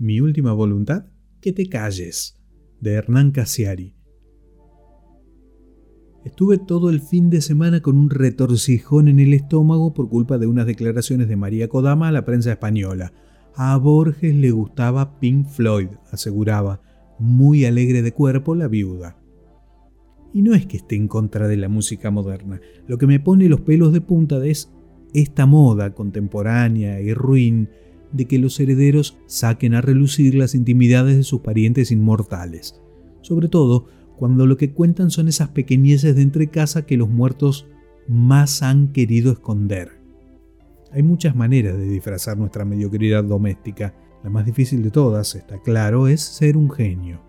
Mi última voluntad, que te calles, de Hernán Casiari. Estuve todo el fin de semana con un retorcijón en el estómago por culpa de unas declaraciones de María Kodama a la prensa española. A Borges le gustaba Pink Floyd, aseguraba, muy alegre de cuerpo la viuda. Y no es que esté en contra de la música moderna, lo que me pone los pelos de punta es esta moda contemporánea y ruin de que los herederos saquen a relucir las intimidades de sus parientes inmortales, sobre todo cuando lo que cuentan son esas pequeñeces de entre casa que los muertos más han querido esconder. Hay muchas maneras de disfrazar nuestra mediocridad doméstica. La más difícil de todas, está claro, es ser un genio.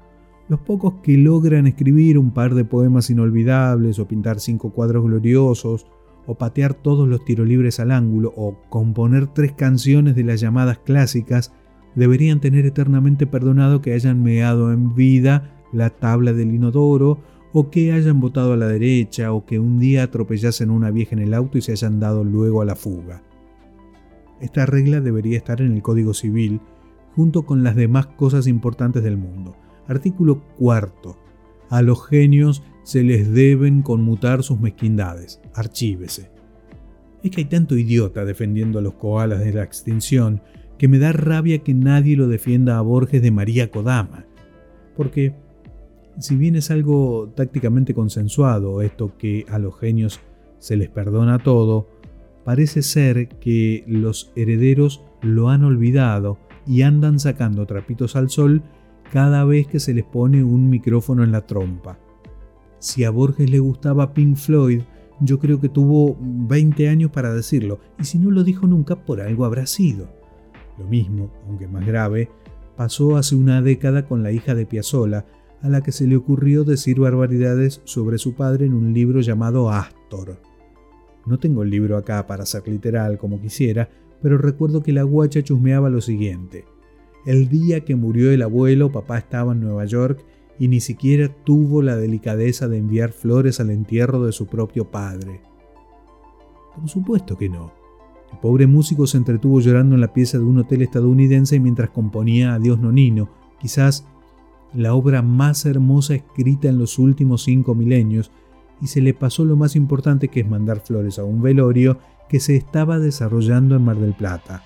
Los pocos que logran escribir un par de poemas inolvidables o pintar cinco cuadros gloriosos o patear todos los tiros libres al ángulo o componer tres canciones de las llamadas clásicas deberían tener eternamente perdonado que hayan meado en vida la tabla del inodoro o que hayan votado a la derecha o que un día atropellasen a una vieja en el auto y se hayan dado luego a la fuga. Esta regla debería estar en el Código Civil junto con las demás cosas importantes del mundo. Artículo cuarto. A los genios se les deben conmutar sus mezquindades. Archívese. Es que hay tanto idiota defendiendo a los koalas de la extinción que me da rabia que nadie lo defienda a Borges de María Kodama. Porque si bien es algo tácticamente consensuado esto que a los genios se les perdona todo, parece ser que los herederos lo han olvidado y andan sacando trapitos al sol cada vez que se les pone un micrófono en la trompa. Si a Borges le gustaba Pink Floyd, yo creo que tuvo 20 años para decirlo, y si no lo dijo nunca, por algo habrá sido. Lo mismo, aunque más grave, pasó hace una década con la hija de Piazzolla, a la que se le ocurrió decir barbaridades sobre su padre en un libro llamado Astor. No tengo el libro acá para ser literal como quisiera, pero recuerdo que la guacha chusmeaba lo siguiente. El día que murió el abuelo, papá estaba en Nueva York y ni siquiera tuvo la delicadeza de enviar flores al entierro de su propio padre. Por supuesto que no. El pobre músico se entretuvo llorando en la pieza de un hotel estadounidense mientras componía Adiós Nonino, quizás la obra más hermosa escrita en los últimos cinco milenios, y se le pasó lo más importante que es mandar flores a un velorio que se estaba desarrollando en Mar del Plata.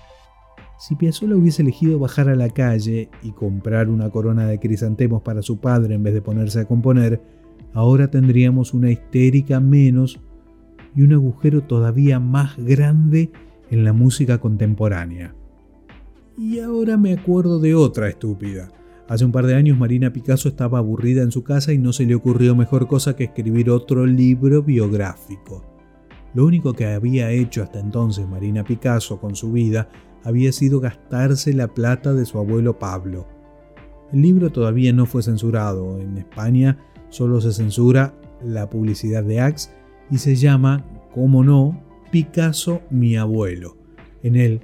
Si Piazzolla hubiese elegido bajar a la calle y comprar una corona de crisantemos para su padre en vez de ponerse a componer, ahora tendríamos una histérica menos y un agujero todavía más grande en la música contemporánea. Y ahora me acuerdo de otra estúpida. Hace un par de años Marina Picasso estaba aburrida en su casa y no se le ocurrió mejor cosa que escribir otro libro biográfico. Lo único que había hecho hasta entonces Marina Picasso con su vida había sido gastarse la plata de su abuelo Pablo. El libro todavía no fue censurado. En España solo se censura la publicidad de Axe y se llama, como no, Picasso mi abuelo. En él,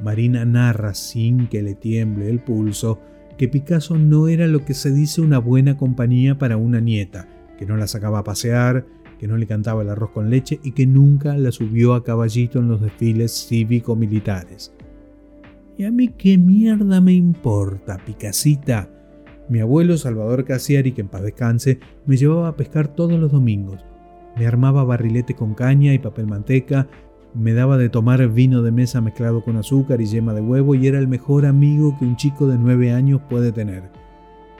Marina narra sin que le tiemble el pulso que Picasso no era lo que se dice una buena compañía para una nieta, que no la sacaba a pasear, que no le cantaba el arroz con leche y que nunca la subió a caballito en los desfiles cívico-militares. ¿Y a mí qué mierda me importa, Picasita? Mi abuelo Salvador Casiari, que en paz descanse, me llevaba a pescar todos los domingos. Me armaba barrilete con caña y papel manteca, me daba de tomar vino de mesa mezclado con azúcar y yema de huevo y era el mejor amigo que un chico de nueve años puede tener.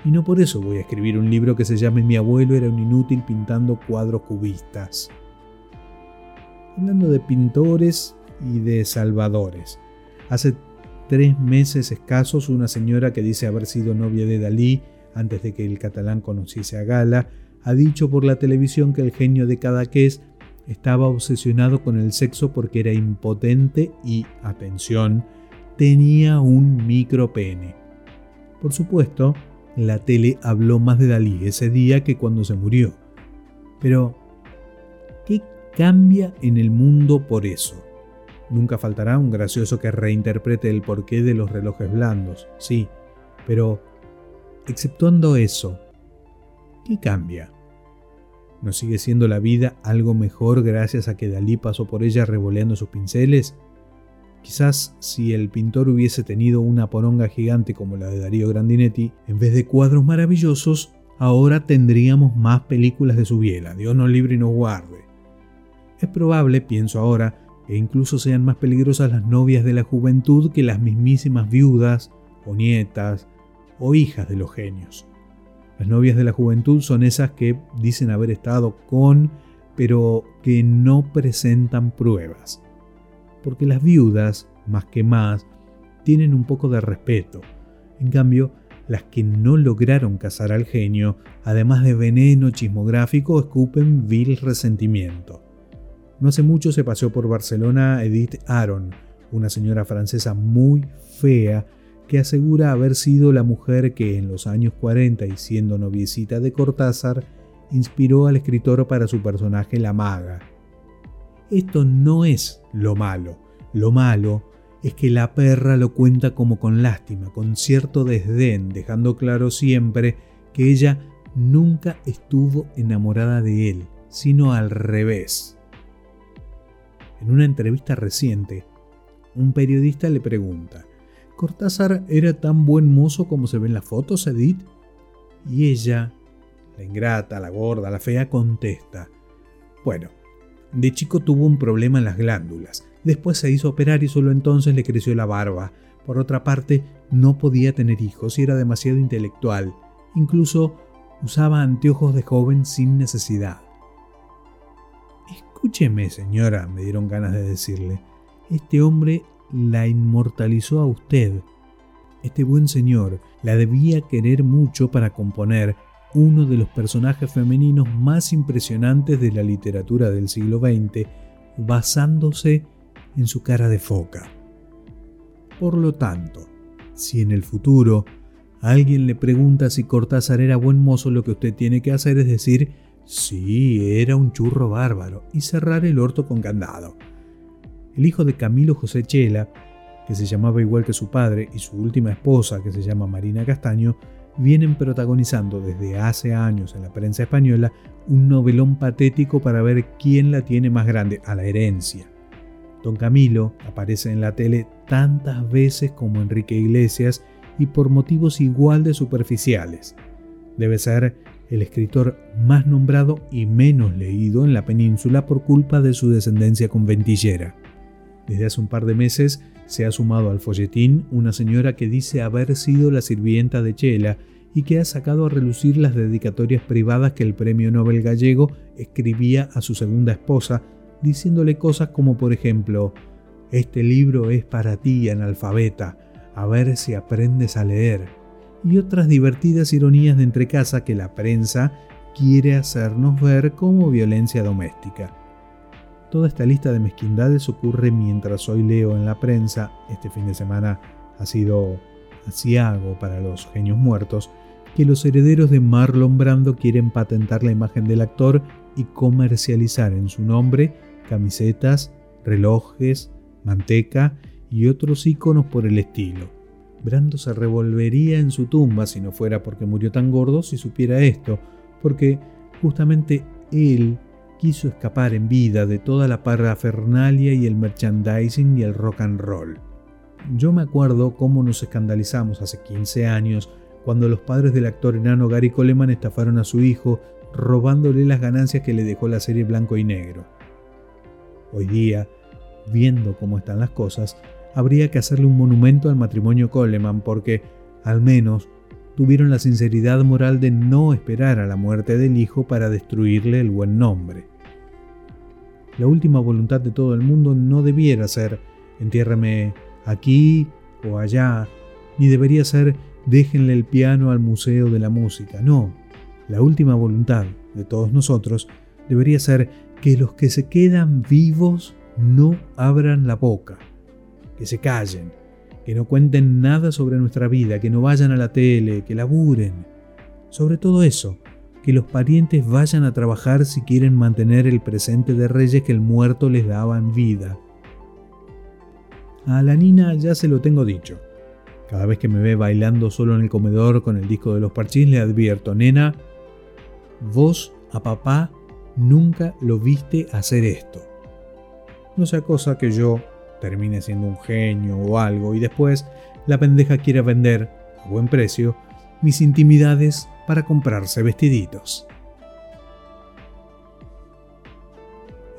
Y no por eso voy a escribir un libro que se llame Mi abuelo era un inútil pintando cuadros cubistas. Hablando de pintores y de salvadores. Hace tres meses escasos una señora que dice haber sido novia de Dalí antes de que el catalán conociese a Gala, ha dicho por la televisión que el genio de Cadaqués estaba obsesionado con el sexo porque era impotente y, atención, tenía un micropene. Por supuesto, la tele habló más de Dalí ese día que cuando se murió. Pero, ¿qué cambia en el mundo por eso? Nunca faltará un gracioso que reinterprete el porqué de los relojes blandos, sí, pero, exceptuando eso, ¿qué cambia? ¿No sigue siendo la vida algo mejor gracias a que Dalí pasó por ella revoleando sus pinceles? Quizás si el pintor hubiese tenido una poronga gigante como la de Darío Grandinetti, en vez de cuadros maravillosos, ahora tendríamos más películas de su biela, Dios nos libre y nos guarde. Es probable, pienso ahora, que incluso sean más peligrosas las novias de la juventud que las mismísimas viudas, o nietas, o hijas de los genios. Las novias de la juventud son esas que dicen haber estado con, pero que no presentan pruebas. Porque las viudas, más que más, tienen un poco de respeto. En cambio, las que no lograron casar al genio, además de veneno chismográfico, escupen vil resentimiento. No hace mucho se paseó por Barcelona Edith Aron, una señora francesa muy fea que asegura haber sido la mujer que en los años 40 y siendo noviecita de Cortázar, inspiró al escritor para su personaje La Maga. Esto no es lo malo, lo malo es que la perra lo cuenta como con lástima, con cierto desdén, dejando claro siempre que ella nunca estuvo enamorada de él, sino al revés. En una entrevista reciente, un periodista le pregunta, ¿Cortázar era tan buen mozo como se ve en las fotos, Edith? Y ella, la ingrata, la gorda, la fea, contesta, bueno, de chico tuvo un problema en las glándulas, después se hizo operar y solo entonces le creció la barba. Por otra parte, no podía tener hijos y era demasiado intelectual, incluso usaba anteojos de joven sin necesidad. Escúcheme, señora, me dieron ganas de decirle, este hombre la inmortalizó a usted. Este buen señor la debía querer mucho para componer uno de los personajes femeninos más impresionantes de la literatura del siglo XX, basándose en su cara de foca. Por lo tanto, si en el futuro alguien le pregunta si Cortázar era buen mozo, lo que usted tiene que hacer es decir, sí, era un churro bárbaro, y cerrar el orto con candado. El hijo de Camilo José Chela, que se llamaba igual que su padre, y su última esposa, que se llama Marina Castaño, vienen protagonizando desde hace años en la prensa española un novelón patético para ver quién la tiene más grande a la herencia. Don Camilo aparece en la tele tantas veces como Enrique Iglesias y por motivos igual de superficiales. Debe ser el escritor más nombrado y menos leído en la península por culpa de su descendencia conventillera. Desde hace un par de meses se ha sumado al folletín una señora que dice haber sido la sirvienta de Chela y que ha sacado a relucir las dedicatorias privadas que el premio Nobel gallego escribía a su segunda esposa, diciéndole cosas como por ejemplo, este libro es para ti, analfabeta, a ver si aprendes a leer, y otras divertidas ironías de entrecasa que la prensa quiere hacernos ver como violencia doméstica. Toda esta lista de mezquindades ocurre mientras hoy leo en la prensa, este fin de semana ha sido asiago para los genios muertos, que los herederos de Marlon Brando quieren patentar la imagen del actor y comercializar en su nombre camisetas, relojes, manteca y otros iconos por el estilo. Brando se revolvería en su tumba si no fuera porque murió tan gordo si supiera esto, porque justamente él quiso escapar en vida de toda la parafernalia y el merchandising y el rock and roll. Yo me acuerdo cómo nos escandalizamos hace 15 años cuando los padres del actor enano Gary Coleman estafaron a su hijo robándole las ganancias que le dejó la serie Blanco y Negro. Hoy día, viendo cómo están las cosas, habría que hacerle un monumento al matrimonio Coleman porque, al menos, tuvieron la sinceridad moral de no esperar a la muerte del hijo para destruirle el buen nombre. La última voluntad de todo el mundo no debiera ser entiérrame aquí o allá, ni debería ser déjenle el piano al Museo de la Música. No, la última voluntad de todos nosotros debería ser que los que se quedan vivos no abran la boca, que se callen, que no cuenten nada sobre nuestra vida, que no vayan a la tele, que laburen. Sobre todo eso, que los parientes vayan a trabajar si quieren mantener el presente de reyes que el muerto les daba en vida. A la Nina ya se lo tengo dicho. Cada vez que me ve bailando solo en el comedor con el disco de los parchís le advierto, nena, vos a papá nunca lo viste hacer esto. No sea cosa que yo, termine siendo un genio o algo y después la pendeja quiera vender, a buen precio, mis intimidades para comprarse vestiditos.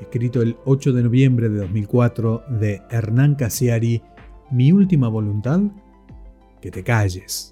Escrito el 8 de noviembre de 2004 de Hernán Casiari, Mi última voluntad, que te calles.